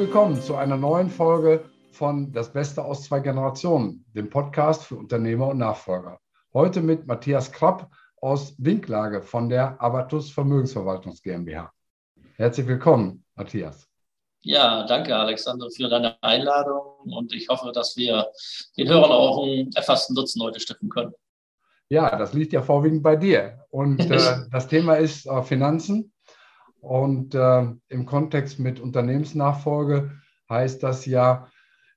willkommen zu einer neuen Folge von Das Beste aus zwei Generationen, dem Podcast für Unternehmer und Nachfolger. Heute mit Matthias Krapp aus Winklage von der Abatus Vermögensverwaltungs GmbH. Herzlich willkommen, Matthias. Ja, danke, Alexander, für deine Einladung und ich hoffe, dass wir den Hörern auch einen erfassten Nutzen heute stiften können. Ja, das liegt ja vorwiegend bei dir. Und äh, das Thema ist äh, Finanzen. Und äh, im Kontext mit Unternehmensnachfolge heißt das ja,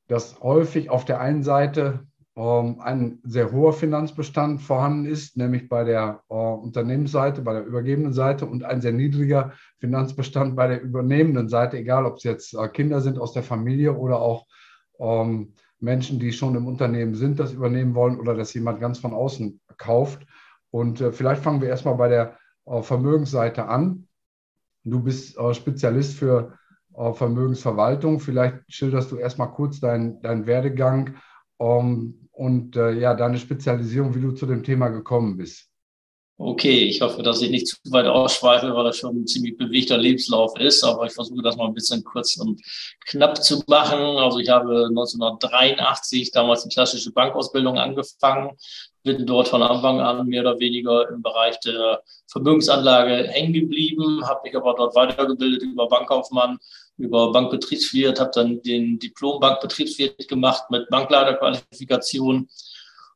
dass häufig auf der einen Seite ähm, ein sehr hoher Finanzbestand vorhanden ist, nämlich bei der äh, Unternehmensseite, bei der übergebenen Seite und ein sehr niedriger Finanzbestand bei der übernehmenden Seite, egal ob es jetzt äh, Kinder sind aus der Familie oder auch ähm, Menschen, die schon im Unternehmen sind, das übernehmen wollen oder dass jemand ganz von außen kauft. Und äh, vielleicht fangen wir erstmal bei der äh, Vermögensseite an. Du bist äh, Spezialist für äh, Vermögensverwaltung. Vielleicht schilderst du erstmal kurz deinen dein Werdegang um, und äh, ja, deine Spezialisierung, wie du zu dem Thema gekommen bist. Okay, ich hoffe, dass ich nicht zu weit ausschweife, weil das schon ein ziemlich bewegter Lebenslauf ist, aber ich versuche das mal ein bisschen kurz und knapp zu machen. Also ich habe 1983 damals die klassische Bankausbildung angefangen, bin dort von Anfang an mehr oder weniger im Bereich der Vermögensanlage hängen geblieben, habe mich aber dort weitergebildet über Bankkaufmann, über Bankbetriebswirt, habe dann den Diplom Bankbetriebswirt gemacht mit Bankleiterqualifikation.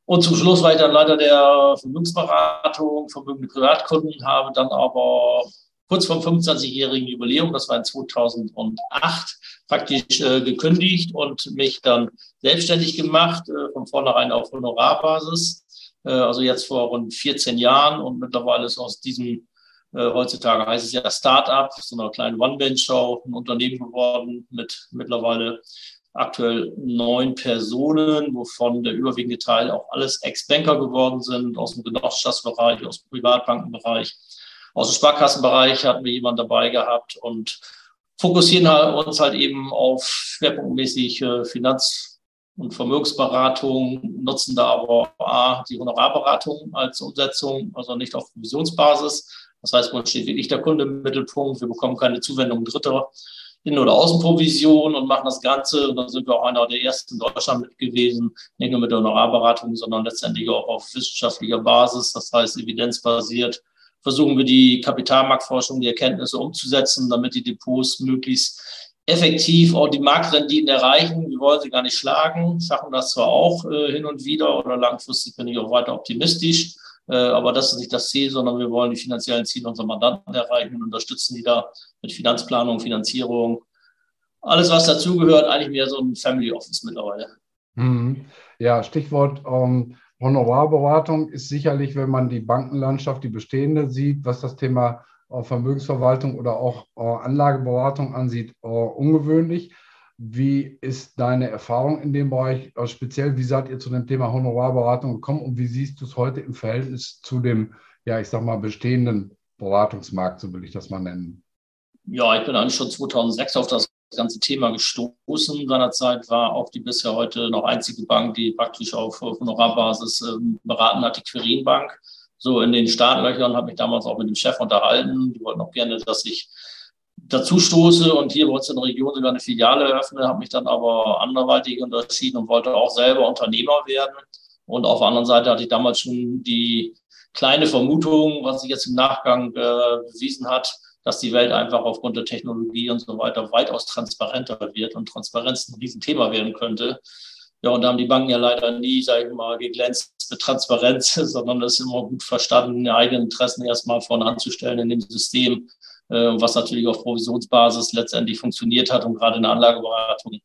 Und zum Schluss war ich dann Leiter der Vermögensberatung, vermögende Privatkunden, habe dann aber kurz vor dem 25-jährigen Jubiläum, das war in 2008, praktisch äh, gekündigt und mich dann selbstständig gemacht, äh, von vornherein auf Honorarbasis. Äh, also jetzt vor rund 14 Jahren und mittlerweile ist aus diesem, äh, heutzutage heißt es ja Start-up, so einer kleinen One-Man-Show, ein Unternehmen geworden mit mittlerweile aktuell neun Personen, wovon der überwiegende Teil auch alles Ex-Banker geworden sind, aus dem Genossenschaftsbereich, aus dem Privatbankenbereich. Aus dem Sparkassenbereich hatten wir jemanden dabei gehabt und fokussieren uns halt eben auf schwerpunktmäßig äh, Finanz- und Vermögensberatung, nutzen da aber A, die Honorarberatung als Umsetzung, also nicht auf Provisionsbasis. Das heißt, man steht wirklich der Kunde im Mittelpunkt. Wir bekommen keine Zuwendung Dritter in- oder Außenprovision und machen das Ganze. Und dann sind wir auch einer der ersten in Deutschland mit gewesen, nicht nur mit der Honorarberatung, sondern letztendlich auch auf wissenschaftlicher Basis, das heißt evidenzbasiert. Versuchen wir die Kapitalmarktforschung, die Erkenntnisse umzusetzen, damit die Depots möglichst effektiv auch die Marktrenditen erreichen. Wir wollen sie gar nicht schlagen, schaffen das zwar auch äh, hin und wieder oder langfristig bin ich auch weiter optimistisch, aber das ist nicht das Ziel, sondern wir wollen die finanziellen Ziele unserer Mandanten erreichen und unterstützen die da mit Finanzplanung, Finanzierung, alles was dazugehört, eigentlich mehr so ein Family Office mittlerweile. Mhm. Ja, Stichwort ähm, Honorarberatung ist sicherlich, wenn man die Bankenlandschaft, die bestehende sieht, was das Thema Vermögensverwaltung oder auch äh, Anlageberatung ansieht, äh, ungewöhnlich. Wie ist deine Erfahrung in dem Bereich? Äh, speziell, wie seid ihr zu dem Thema Honorarberatung gekommen und wie siehst du es heute im Verhältnis zu dem, ja, ich sag mal, bestehenden Beratungsmarkt, so will ich das mal nennen? Ja, ich bin eigentlich schon 2006 auf das ganze Thema gestoßen. Seinerzeit war auch die bisher heute noch einzige Bank, die praktisch auf Honorarbasis ähm, beraten hat, die Quirinbank so in den Startlöchern, habe mich damals auch mit dem Chef unterhalten. Die wollten auch gerne, dass ich dazu stoße und hier bei uns in der Region sogar eine Filiale eröffne, habe mich dann aber anderweitig unterschieden und wollte auch selber Unternehmer werden. Und auf der anderen Seite hatte ich damals schon die kleine Vermutung, was sich jetzt im Nachgang äh, bewiesen hat, dass die Welt einfach aufgrund der Technologie und so weiter weitaus transparenter wird und Transparenz ein Riesenthema werden könnte. Ja, und da haben die Banken ja leider nie, sage ich mal, geglänzt mit Transparenz, sondern es ist immer gut verstanden, die eigenen Interessen erstmal vorne anzustellen in dem System, was natürlich auf Provisionsbasis letztendlich funktioniert hat und gerade in der Anlageberatung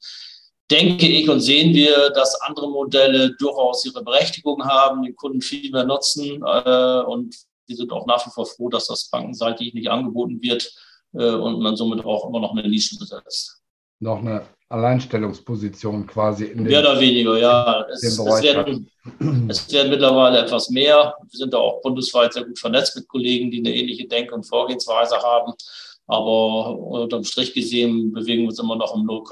denke ich und sehen wir, dass andere Modelle durchaus ihre Berechtigung haben, den Kunden viel mehr nutzen äh, und wir sind auch nach wie vor froh, dass das bankenseitig nicht angeboten wird äh, und man somit auch immer noch eine Nische besetzt. Noch eine Alleinstellungsposition quasi in Mehr oder weniger, ja. Es, es, werden, es, werden, mittlerweile etwas mehr. Wir sind da auch bundesweit sehr gut vernetzt mit Kollegen, die eine ähnliche Denk- und Vorgehensweise haben. Aber unterm Strich gesehen bewegen wir uns immer noch im 0,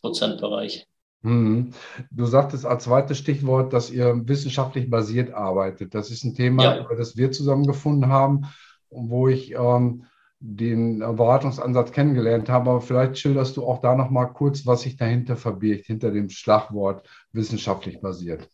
Prozentbereich. Mhm. Du sagtest als zweites Stichwort, dass ihr wissenschaftlich basiert arbeitet. Das ist ein Thema, ja. über das wir zusammengefunden haben wo ich ähm, den Beratungsansatz kennengelernt haben. Aber vielleicht schilderst du auch da noch mal kurz, was sich dahinter verbirgt, hinter dem Schlagwort wissenschaftlich basiert.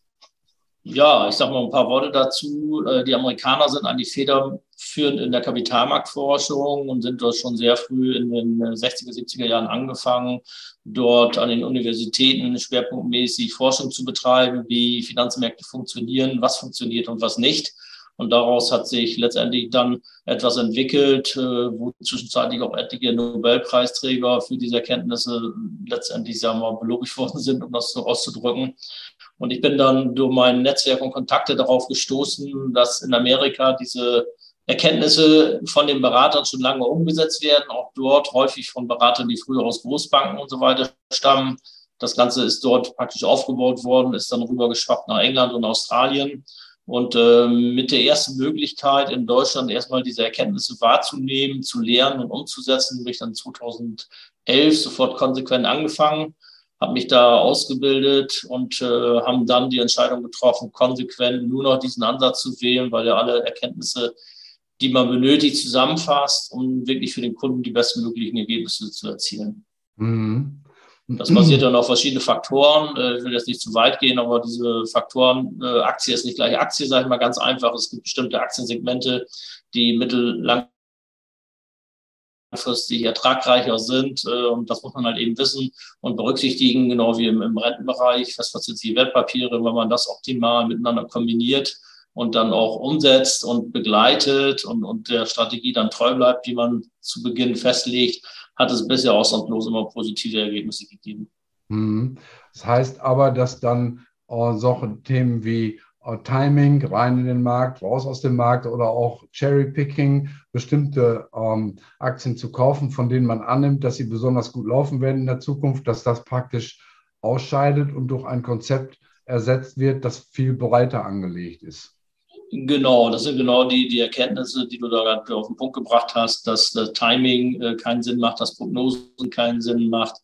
Ja, ich sage mal ein paar Worte dazu. Äh, die Amerikaner sind eigentlich federführend in der Kapitalmarktforschung und sind dort schon sehr früh in den 60er, 70er Jahren angefangen, dort an den Universitäten schwerpunktmäßig Forschung zu betreiben, wie Finanzmärkte funktionieren, was funktioniert und was nicht. Und daraus hat sich letztendlich dann etwas entwickelt, äh, wo zwischenzeitlich auch etliche Nobelpreisträger für diese Erkenntnisse letztendlich, sagen wir mal, belobigt worden sind, um das so auszudrücken. Und ich bin dann durch mein Netzwerk und Kontakte darauf gestoßen, dass in Amerika diese Erkenntnisse von den Beratern schon lange umgesetzt werden, auch dort häufig von Beratern, die früher aus Großbanken und so weiter stammen. Das Ganze ist dort praktisch aufgebaut worden, ist dann rübergeschwappt nach England und Australien. Und äh, mit der ersten Möglichkeit in Deutschland erstmal diese Erkenntnisse wahrzunehmen, zu lernen und umzusetzen, bin ich dann 2011 sofort konsequent angefangen, habe mich da ausgebildet und äh, haben dann die Entscheidung getroffen, konsequent nur noch diesen Ansatz zu wählen, weil er alle Erkenntnisse, die man benötigt, zusammenfasst, um wirklich für den Kunden die bestmöglichen Ergebnisse zu erzielen. Mhm. Das basiert dann auf verschiedene Faktoren. Äh, ich will jetzt nicht zu weit gehen, aber diese Faktoren, äh, Aktie ist nicht gleich Aktie, sage ich mal ganz einfach. Es gibt bestimmte Aktiensegmente, die mittel langfristig ertragreicher sind. Äh, und das muss man halt eben wissen und berücksichtigen, genau wie im, im Rentenbereich, festverzinsliche Wertpapiere, wenn man das optimal miteinander kombiniert und dann auch umsetzt und begleitet und, und der Strategie dann treu bleibt, die man zu Beginn festlegt, hat es bisher ausnahmslos immer positive Ergebnisse gegeben. Mhm. Das heißt aber, dass dann äh, solche Themen wie äh, Timing, rein in den Markt, raus aus dem Markt oder auch Cherry-Picking, bestimmte ähm, Aktien zu kaufen, von denen man annimmt, dass sie besonders gut laufen werden in der Zukunft, dass das praktisch ausscheidet und durch ein Konzept ersetzt wird, das viel breiter angelegt ist. Genau, das sind genau die, die Erkenntnisse, die du da gerade auf den Punkt gebracht hast, dass das Timing äh, keinen Sinn macht, dass Prognosen keinen Sinn macht,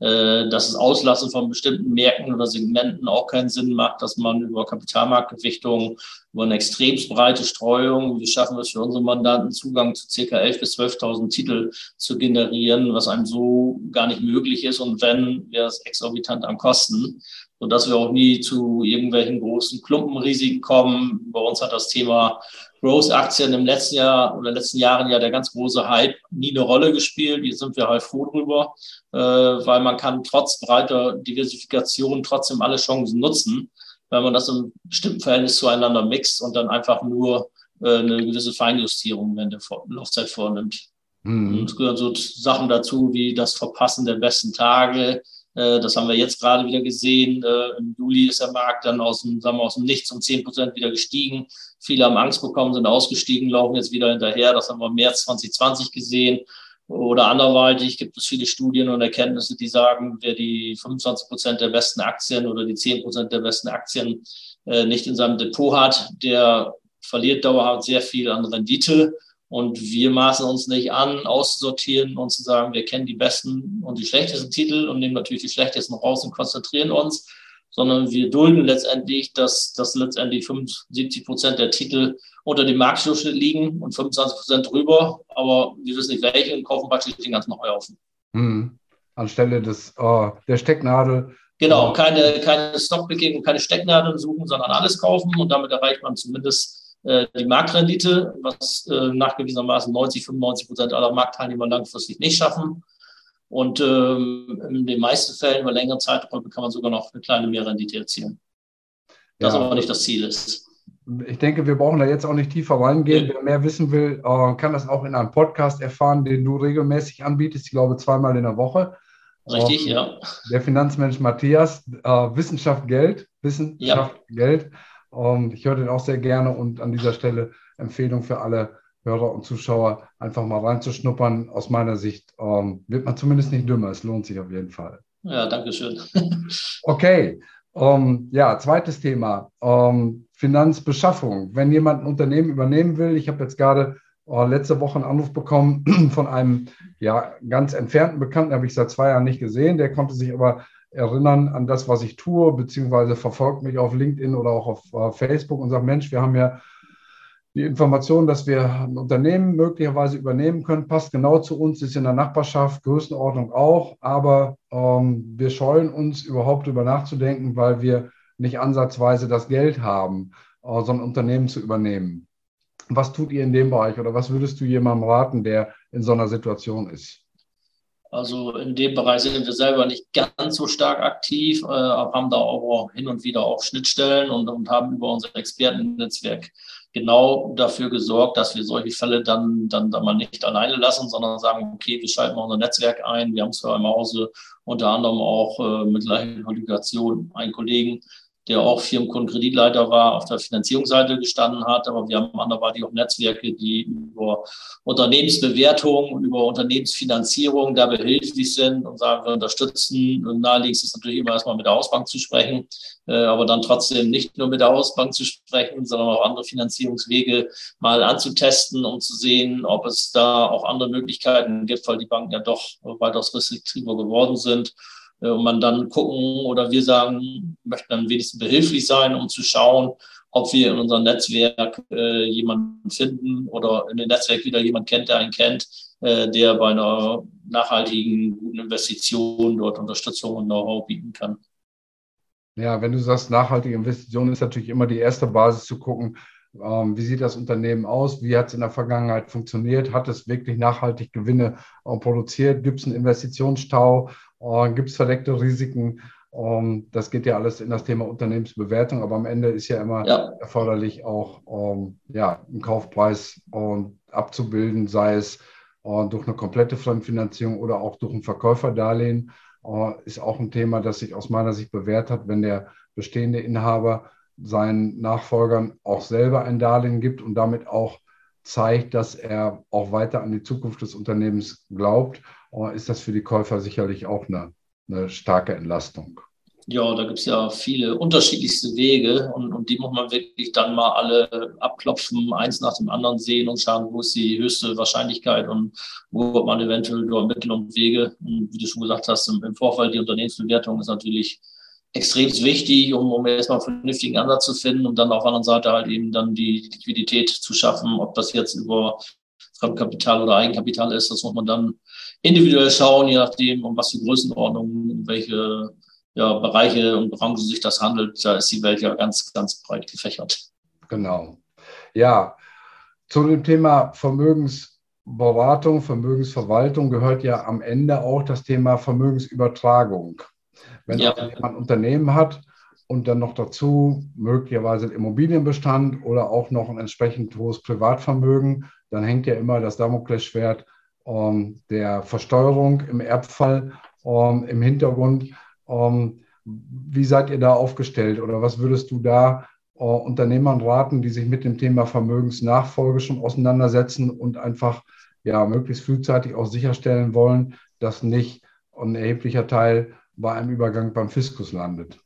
äh, dass das Auslassen von bestimmten Märkten oder Segmenten auch keinen Sinn macht, dass man über Kapitalmarktgewichtung, über eine extrem breite Streuung, wie schaffen wir es für unsere Mandanten, Zugang zu ca. 11.000 bis 12.000 Titel zu generieren, was einem so gar nicht möglich ist und wenn, wäre es exorbitant am Kosten sodass wir auch nie zu irgendwelchen großen Klumpenrisiken kommen. Bei uns hat das Thema Growth-Aktien im letzten Jahr oder letzten Jahren ja der ganz große Hype nie eine Rolle gespielt. Hier sind wir halt froh drüber, äh, weil man kann trotz breiter Diversifikation trotzdem alle Chancen nutzen, wenn man das im bestimmten Verhältnis zueinander mixt und dann einfach nur äh, eine gewisse Feinjustierung während der Laufzeit vornimmt. Mhm. Und es gehören so Sachen dazu wie das Verpassen der besten Tage, das haben wir jetzt gerade wieder gesehen. Äh, Im Juli ist der Markt dann aus dem, sagen wir, aus dem Nichts um 10 Prozent wieder gestiegen. Viele haben Angst bekommen, sind ausgestiegen, laufen jetzt wieder hinterher. Das haben wir im März 2020 gesehen. Oder anderweitig gibt es viele Studien und Erkenntnisse, die sagen, wer die 25 Prozent der besten Aktien oder die 10 Prozent der besten Aktien äh, nicht in seinem Depot hat, der verliert dauerhaft sehr viel an Rendite. Und wir maßen uns nicht an, auszusortieren und zu sagen, wir kennen die besten und die schlechtesten Titel und nehmen natürlich die schlechtesten raus und konzentrieren uns, sondern wir dulden letztendlich, dass, dass letztendlich 75 Prozent der Titel unter dem Marktdurchschnitt liegen und 25 Prozent drüber. Aber wir wissen nicht welche und kaufen praktisch den ganzen Heuhaufen. Hm. Anstelle des, uh, der Stecknadel. Genau, keine, keine Stockpicking und keine Stecknadeln suchen, sondern alles kaufen und damit erreicht man zumindest die Marktrendite, was äh, nachgewiesenermaßen 90, 95 Prozent aller Marktteilnehmer langfristig nicht schaffen. Und ähm, in den meisten Fällen über längere Zeiträume kann man sogar noch eine kleine Mehrrendite erzielen. Das ja. aber nicht das Ziel ist. Ich denke, wir brauchen da jetzt auch nicht tiefer reingehen. Ja. Wer mehr wissen will, äh, kann das auch in einem Podcast erfahren, den du regelmäßig anbietest. Ich glaube, zweimal in der Woche. Richtig, ähm, ja. Der Finanzmensch Matthias, Wissenschaft Geld, Wissenschaft ja. Geld. Und ich höre den auch sehr gerne und an dieser Stelle Empfehlung für alle Hörer und Zuschauer, einfach mal reinzuschnuppern. Aus meiner Sicht ähm, wird man zumindest nicht dümmer. Es lohnt sich auf jeden Fall. Ja, danke schön. okay. Um, ja, zweites Thema. Um, Finanzbeschaffung. Wenn jemand ein Unternehmen übernehmen will, ich habe jetzt gerade uh, letzte Woche einen Anruf bekommen von einem ja, ganz entfernten Bekannten, habe ich seit zwei Jahren nicht gesehen. Der konnte sich aber erinnern an das, was ich tue, beziehungsweise verfolgt mich auf LinkedIn oder auch auf uh, Facebook und sagt, Mensch, wir haben ja die Information, dass wir ein Unternehmen möglicherweise übernehmen können, passt genau zu uns, ist in der Nachbarschaft, Größenordnung auch, aber ähm, wir scheuen uns überhaupt darüber nachzudenken, weil wir nicht ansatzweise das Geld haben, äh, so ein Unternehmen zu übernehmen. Was tut ihr in dem Bereich oder was würdest du jemandem raten, der in so einer Situation ist? Also in dem Bereich sind wir selber nicht ganz so stark aktiv, äh, aber haben da auch hin und wieder auch Schnittstellen und, und haben über unser Expertennetzwerk genau dafür gesorgt, dass wir solche Fälle dann, dann, dann mal nicht alleine lassen, sondern sagen, okay, wir schalten mal unser Netzwerk ein. Wir haben zwar im Hause unter anderem auch äh, mit gleichen Qualifikation einen Kollegen, der auch Firmenkundenkreditleiter war, auf der Finanzierungsseite gestanden hat. Aber wir haben anderweitig auch Netzwerke, die über Unternehmensbewertung, über Unternehmensfinanzierung da behilflich sind und sagen, wir unterstützen. Und naheliegendst ist natürlich immer erstmal mit der Hausbank zu sprechen, äh, aber dann trotzdem nicht nur mit der Hausbank zu sprechen, sondern auch andere Finanzierungswege mal anzutesten, um zu sehen, ob es da auch andere Möglichkeiten gibt, weil die Banken ja doch weitaus restriktiver geworden sind. Äh, und man dann gucken oder wir sagen, möchten dann wenigstens behilflich sein, um zu schauen, ob wir in unserem Netzwerk äh, jemanden finden oder in dem Netzwerk wieder jemand kennt, der einen kennt, äh, der bei einer nachhaltigen, guten Investition dort Unterstützung und Know-how bieten kann. Ja, wenn du sagst, nachhaltige Investition ist natürlich immer die erste Basis zu gucken, wie sieht das Unternehmen aus? Wie hat es in der Vergangenheit funktioniert? Hat es wirklich nachhaltig Gewinne äh, produziert? Gibt es einen Investitionsstau? Äh, Gibt es verdeckte Risiken? Ähm, das geht ja alles in das Thema Unternehmensbewertung, aber am Ende ist ja immer ja. erforderlich, auch ähm, ja, einen Kaufpreis abzubilden, sei es äh, durch eine komplette Fremdfinanzierung oder auch durch ein Verkäuferdarlehen. Ist auch ein Thema, das sich aus meiner Sicht bewährt hat, wenn der bestehende Inhaber seinen Nachfolgern auch selber ein Darlehen gibt und damit auch zeigt, dass er auch weiter an die Zukunft des Unternehmens glaubt, ist das für die Käufer sicherlich auch eine, eine starke Entlastung. Ja, da gibt es ja viele unterschiedlichste Wege und, und die muss man wirklich dann mal alle abklopfen, eins nach dem anderen sehen und schauen, wo ist die höchste Wahrscheinlichkeit und wo wird man eventuell über Mittel und Wege. Und wie du schon gesagt hast, im, im Vorfall die Unternehmensbewertung ist natürlich extrem wichtig, um, um erstmal einen vernünftigen Ansatz zu finden und dann auf der anderen Seite halt eben dann die Liquidität zu schaffen, ob das jetzt über Fremdkapital oder Eigenkapital ist, das muss man dann individuell schauen, je nachdem, um was für Größenordnungen, um welche ja, Bereiche und Branchen sich das handelt. Da ist die Welt ja ganz, ganz breit gefächert. Genau. Ja, zu dem Thema Vermögensberatung, Vermögensverwaltung gehört ja am Ende auch das Thema Vermögensübertragung. Wenn ja. also jemand ein Unternehmen hat und dann noch dazu möglicherweise Immobilienbestand oder auch noch ein entsprechend hohes Privatvermögen, dann hängt ja immer das Damoklesschwert ähm, der Versteuerung im Erbfall ähm, im Hintergrund. Ähm, wie seid ihr da aufgestellt oder was würdest du da äh, Unternehmern raten, die sich mit dem Thema Vermögensnachfolge schon auseinandersetzen und einfach ja möglichst frühzeitig auch sicherstellen wollen, dass nicht ein erheblicher Teil bei einem Übergang beim Fiskus landet.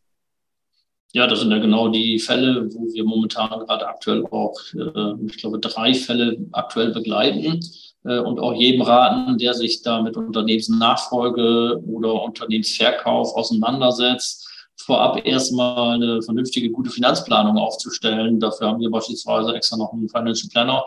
Ja, das sind ja genau die Fälle, wo wir momentan gerade aktuell auch, äh, ich glaube, drei Fälle aktuell begleiten äh, und auch jedem raten, der sich da mit Unternehmensnachfolge oder Unternehmensverkauf auseinandersetzt, vorab erstmal eine vernünftige, gute Finanzplanung aufzustellen. Dafür haben wir beispielsweise extra noch einen Financial Planner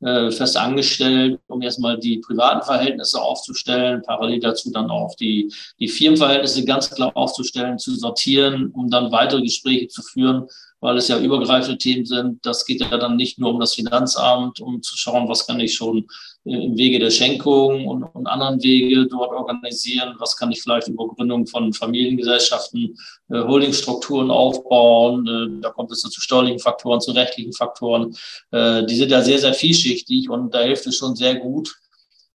äh, fest angestellt, um erstmal die privaten Verhältnisse aufzustellen, parallel dazu dann auch die, die Firmenverhältnisse ganz klar aufzustellen, zu sortieren, um dann weitere Gespräche zu führen, weil es ja übergreifende Themen sind. Das geht ja dann nicht nur um das Finanzamt, um zu schauen, was kann ich schon im Wege der Schenkung und, und anderen Wege dort organisieren, was kann ich vielleicht über Gründung von Familiengesellschaften, äh, Holdingstrukturen aufbauen. Äh, da kommt es zu steuerlichen Faktoren, zu rechtlichen Faktoren. Äh, die sind ja sehr, sehr vielschichtig und da hilft es schon sehr gut,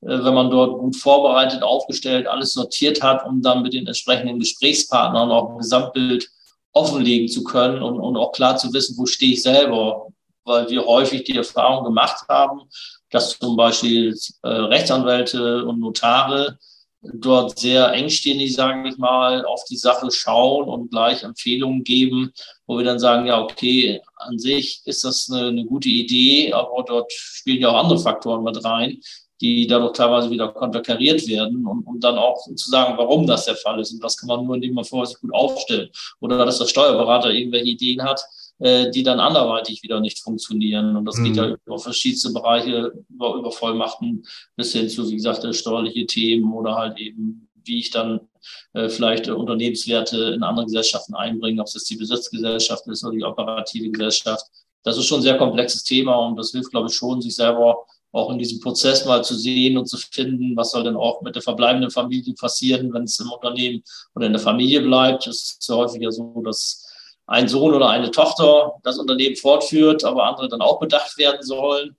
äh, wenn man dort gut vorbereitet, aufgestellt, alles sortiert hat, um dann mit den entsprechenden Gesprächspartnern auch ein Gesamtbild offenlegen zu können und, und auch klar zu wissen, wo stehe ich selber, weil wir häufig die Erfahrung gemacht haben, dass zum Beispiel äh, Rechtsanwälte und Notare dort sehr engstirnig, sage ich mal, auf die Sache schauen und gleich Empfehlungen geben, wo wir dann sagen, ja, okay, an sich ist das eine, eine gute Idee, aber dort spielen ja auch andere Faktoren mit rein, die dadurch teilweise wieder konterkariert werden und um dann auch zu sagen, warum das der Fall ist. Und das kann man nur, indem man vorher sich gut aufstellt oder dass der Steuerberater irgendwelche Ideen hat, äh, die dann anderweitig wieder nicht funktionieren. Und das mhm. geht ja über verschiedenste Bereiche, über, über Vollmachten bis hin zu, wie gesagt, steuerliche Themen oder halt eben, wie ich dann äh, vielleicht äh, Unternehmenswerte in andere Gesellschaften einbringe, ob es jetzt die Besitzgesellschaft ist oder die operative Gesellschaft. Das ist schon ein sehr komplexes Thema und das hilft, glaube ich, schon, sich selber auch in diesem Prozess mal zu sehen und zu finden, was soll denn auch mit der verbleibenden Familie passieren, wenn es im Unternehmen oder in der Familie bleibt. Es ist ja häufiger so, dass ein Sohn oder eine Tochter das Unternehmen fortführt, aber andere dann auch bedacht werden sollen.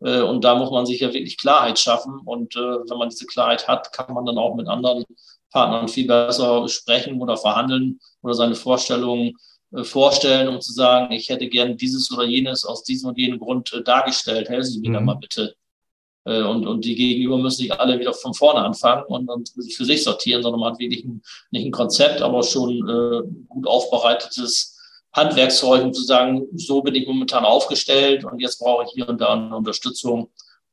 Äh, und da muss man sich ja wirklich Klarheit schaffen. Und äh, wenn man diese Klarheit hat, kann man dann auch mit anderen Partnern viel besser sprechen oder verhandeln oder seine Vorstellungen vorstellen, um zu sagen, ich hätte gern dieses oder jenes aus diesem und jenem Grund dargestellt. Helfen Sie mir mhm. da mal bitte. Und, und die Gegenüber müssen sich alle wieder von vorne anfangen und, und für sich sortieren, sondern man hat wirklich ein, nicht ein Konzept, aber schon äh, gut aufbereitetes Handwerkszeug, um zu sagen, so bin ich momentan aufgestellt und jetzt brauche ich hier und da eine Unterstützung.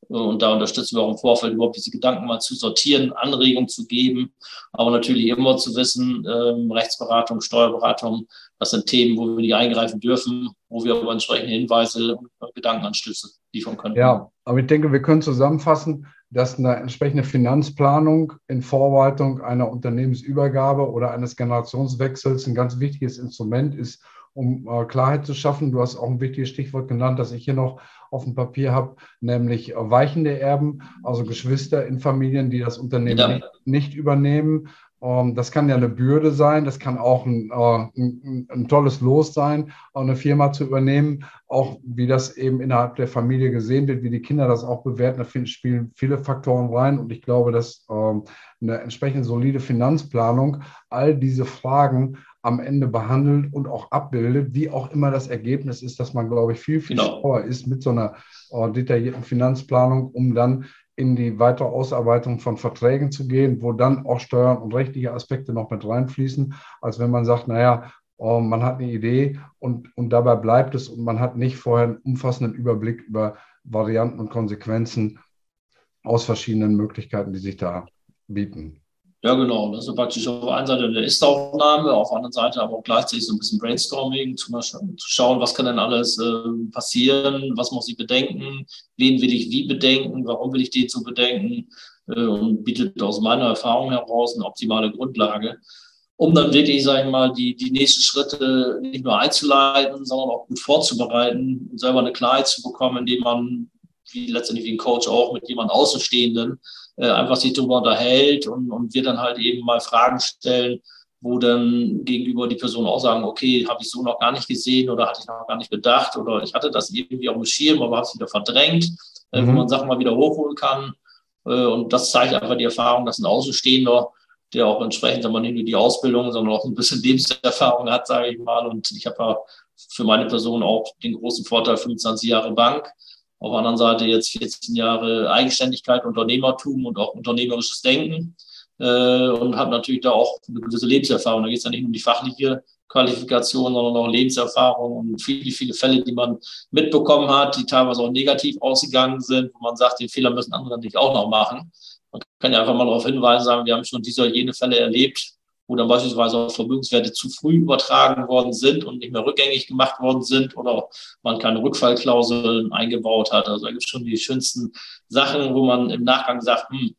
Und da unterstützen wir auch im Vorfeld überhaupt diese Gedanken mal zu sortieren, Anregungen zu geben, aber natürlich immer zu wissen, ähm, Rechtsberatung, Steuerberatung, das sind Themen, wo wir nicht eingreifen dürfen, wo wir aber entsprechende Hinweise und Gedankenanstöße liefern können. Ja, aber ich denke, wir können zusammenfassen, dass eine entsprechende Finanzplanung in Vorbereitung einer Unternehmensübergabe oder eines Generationswechsels ein ganz wichtiges Instrument ist, um äh, Klarheit zu schaffen. Du hast auch ein wichtiges Stichwort genannt, das ich hier noch auf dem Papier habe, nämlich weichende Erben, also Geschwister in Familien, die das Unternehmen ja. nicht, nicht, übernehmen. Ähm, das kann ja eine Bürde sein, das kann auch ein, äh, ein, ein, tolles Los sein, eine Firma zu übernehmen, auch wie das eben innerhalb der Familie gesehen wird, wie die Kinder das auch bewerten. Da spielen viele Faktoren rein und ich glaube, dass ähm, eine entsprechend solide Finanzplanung all diese Fragen am Ende behandelt und auch abbildet, wie auch immer das Ergebnis ist, dass man, glaube ich, viel, viel genau. schlauer ist mit so einer äh, detaillierten Finanzplanung, um dann in die weitere Ausarbeitung von Verträgen zu gehen, wo dann auch Steuern und rechtliche Aspekte noch mit reinfließen, als wenn man sagt, naja, äh, man hat eine Idee und, und dabei bleibt es und man hat nicht vorher einen umfassenden Überblick über Varianten und Konsequenzen aus verschiedenen Möglichkeiten, die sich da bieten. Ja, genau. Das ist praktisch auf der einen Seite eine Ist-Aufnahme, auf der anderen Seite aber auch gleichzeitig so ein bisschen Brainstorming, zu, zu schauen, was kann denn alles äh, passieren, was muss ich bedenken, wen will ich wie bedenken, warum will ich den so bedenken äh, und bietet aus meiner Erfahrung heraus eine optimale Grundlage, um dann wirklich, sage ich mal, die, die nächsten Schritte nicht nur einzuleiten, sondern auch gut vorzubereiten und selber eine Klarheit zu bekommen, indem man, wie letztendlich wie ein Coach auch, mit jemandem Außenstehenden äh, einfach sich darüber unterhält und, und wir dann halt eben mal Fragen stellen, wo dann gegenüber die Person auch sagen, okay, habe ich so noch gar nicht gesehen oder hatte ich noch gar nicht bedacht oder ich hatte das irgendwie auf dem Schirm, aber habe es wieder verdrängt, äh, mhm. wo man Sachen mal wieder hochholen kann. Äh, und das zeigt einfach die Erfahrung, dass ein Außenstehender, der auch entsprechend aber nicht nur die Ausbildung, sondern auch ein bisschen Lebenserfahrung hat, sage ich mal. Und ich habe ja für meine Person auch den großen Vorteil 25 Jahre Bank. Auf der anderen Seite jetzt 14 Jahre Eigenständigkeit, Unternehmertum und auch unternehmerisches Denken äh, und habe natürlich da auch eine gewisse Lebenserfahrung. Da geht es ja nicht um die fachliche Qualifikation, sondern auch Lebenserfahrung und viele, viele Fälle, die man mitbekommen hat, die teilweise auch negativ ausgegangen sind, wo man sagt, den Fehler müssen andere nicht auch noch machen. Man kann ja einfach mal darauf hinweisen, sagen, wir haben schon diese oder jene Fälle erlebt, wo dann beispielsweise auch Vermögenswerte zu früh übertragen worden sind und nicht mehr rückgängig gemacht worden sind oder man keine Rückfallklauseln eingebaut hat. Also da gibt es schon die schönsten Sachen, wo man im Nachgang sagt, hm,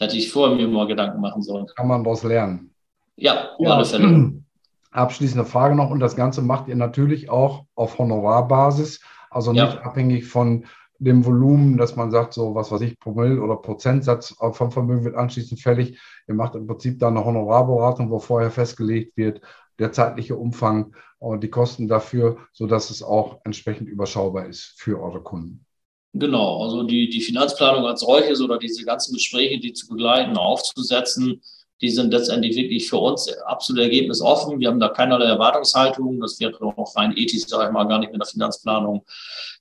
hätte ich vorher mir mal Gedanken machen sollen. Kann man daraus lernen. Ja, auf ja. alle Fälle. Abschließende Frage noch, und das Ganze macht ihr natürlich auch auf Honorarbasis, also nicht ja. abhängig von dem Volumen, dass man sagt, so was weiß ich, Promille oder Prozentsatz vom Vermögen wird anschließend fällig. Ihr macht im Prinzip da eine Honorarberatung, wo vorher festgelegt wird, der zeitliche Umfang und die Kosten dafür, sodass es auch entsprechend überschaubar ist für eure Kunden. Genau, also die, die Finanzplanung als solches oder diese ganzen Gespräche, die zu begleiten, aufzusetzen, die sind letztendlich wirklich für uns absolut ergebnisoffen. Wir haben da keinerlei Erwartungshaltung. Das wäre auch rein ethisch, sage ich mal, gar nicht mit der Finanzplanung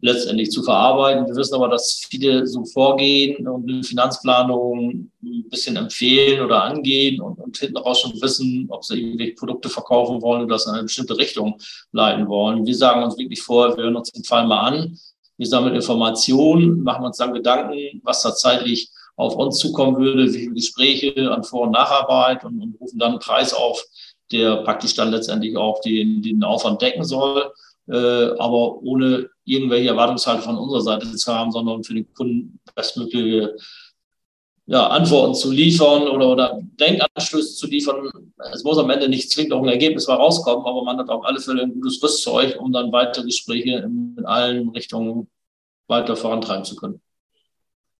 letztendlich zu verarbeiten. Wir wissen aber, dass viele so vorgehen und eine Finanzplanung ein bisschen empfehlen oder angehen und, und hinten raus schon wissen, ob sie irgendwelche Produkte verkaufen wollen oder das in eine bestimmte Richtung leiten wollen. Wir sagen uns wirklich vor, wir hören uns den Fall mal an. Wir sammeln Informationen, machen uns dann Gedanken, was da zeitlich auf uns zukommen würde, wie viele Gespräche an Vor- und Nacharbeit und, und rufen dann einen Preis auf, der praktisch dann letztendlich auch den, den Aufwand decken soll. äh, aber ohne irgendwelche Erwartungshaltung von unserer Seite zu haben, sondern für den Kunden bestmögliche ja, Antworten zu liefern oder, oder Denkanstöße zu liefern. Es muss am Ende nicht zwingend auch ein Ergebnis mal rauskommen, aber man hat auf alle Fälle ein gutes Rüstzeug, um dann weitere Gespräche in, in allen Richtungen weiter vorantreiben zu können.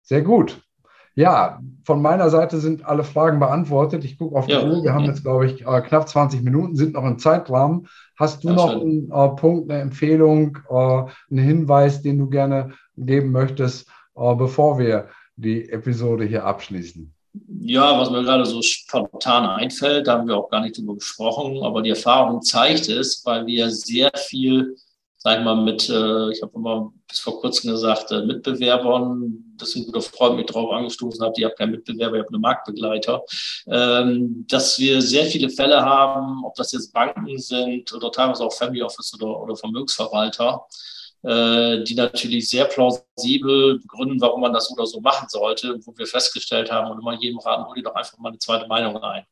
Sehr gut. Ja, von meiner Seite sind alle Fragen beantwortet. Ich gucke auf die ja. Uhr. Wir haben jetzt, glaube ich, äh, knapp 20 Minuten, sind noch im Zeitrahmen. Hast du ja, noch einen äh, Punkt, eine Empfehlung, äh, einen Hinweis, den du gerne geben möchtest, äh, bevor wir die Episode hier abschließen? Ja, was mir gerade so spontan einfällt, da haben wir auch gar nicht drüber gesprochen, aber die Erfahrung zeigt es, weil wir sehr viel sag ich mal, mit, äh, ich habe immer bis vor kurzem gesagt, äh, Mitbewerbern, das ist ein guter Freund mich drauf angestoßen hat, ich habe keinen Mitbewerber, ich habe einen Marktbegleiter, ähm, dass wir sehr viele Fälle haben, ob das jetzt Banken sind oder teilweise auch Family Office oder, oder Vermögensverwalter, äh, die natürlich sehr plausibel begründen, warum man das oder so machen sollte, wo wir festgestellt haben und immer jedem raten, hol dir doch einfach mal eine zweite Meinung ein.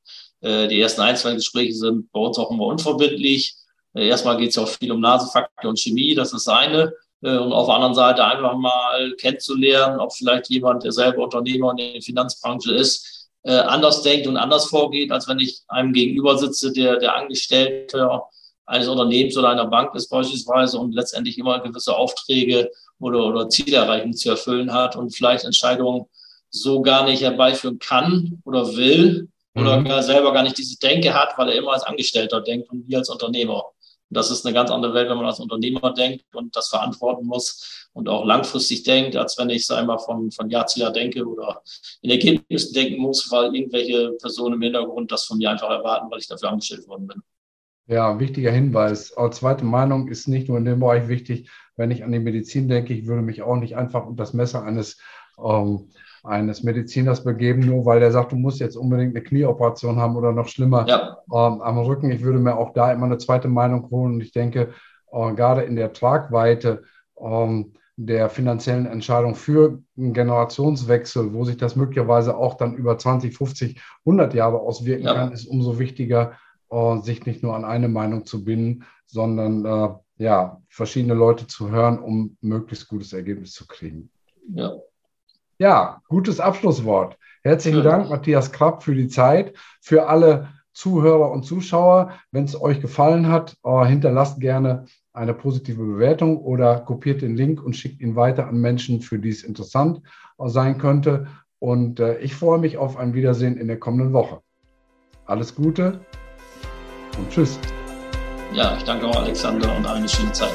Äh, die ersten ein, zwei Gespräche sind bei uns auch immer unverbindlich erstmal geht es ja auch viel um Nasefaktor und Chemie, das ist eine. Äh, und auf der anderen Seite einfach mal kennenzulernen, ob vielleicht jemand, der selber Unternehmer in der Finanzbranche ist, äh, anders denkt und anders vorgeht, als wenn ich einem gegenüber sitze, der, der Angestellte eines Unternehmens oder einer Bank ist beispielsweise und letztendlich immer gewisse Aufträge oder, oder Zielerreichungen zu erfüllen hat und vielleicht Entscheidungen so gar nicht herbeiführen kann oder will oder mhm. selber gar nicht diese Denke hat, weil er immer als Angestellter denkt und nie als Unternehmer. Das ist eine ganz andere Welt, wenn man als Unternehmer denkt und das verantworten muss und auch langfristig denkt, als wenn ich einmal von, von Jahr zu Jahr denke oder in Ergebnissen denken muss, weil irgendwelche Personen im Hintergrund das von mir einfach erwarten, weil ich dafür angestellt worden bin. Ja, wichtiger Hinweis. Auch zweite Meinung ist nicht nur in dem Bereich wichtig, wenn ich an die Medizin denke, ich würde mich auch nicht einfach unter das Messer eines ähm, eines Mediziners begeben, nur weil der sagt, du musst jetzt unbedingt eine Knieoperation haben oder noch schlimmer ja. ähm, am Rücken. Ich würde mir auch da immer eine zweite Meinung holen und ich denke, äh, gerade in der Tragweite ähm, der finanziellen Entscheidung für einen Generationswechsel, wo sich das möglicherweise auch dann über 20, 50, 100 Jahre auswirken ja. kann, ist umso wichtiger, äh, sich nicht nur an eine Meinung zu binden, sondern äh, ja, verschiedene Leute zu hören, um möglichst gutes Ergebnis zu kriegen. Ja, ja, gutes Abschlusswort. Herzlichen. Dank, Matthias Krapp, für die Zeit. Für alle Zuhörer und Zuschauer, wenn es euch gefallen hat, äh, hinterlasst gerne eine positive Bewertung oder kopiert den Link und schickt ihn weiter an Menschen, für die es interessant äh, sein könnte. Und äh, ich freue mich auf ein Wiedersehen in der kommenden Woche. Alles Gute und tschüss. Ja, ich danke auch Alexander und eine schöne Zeit.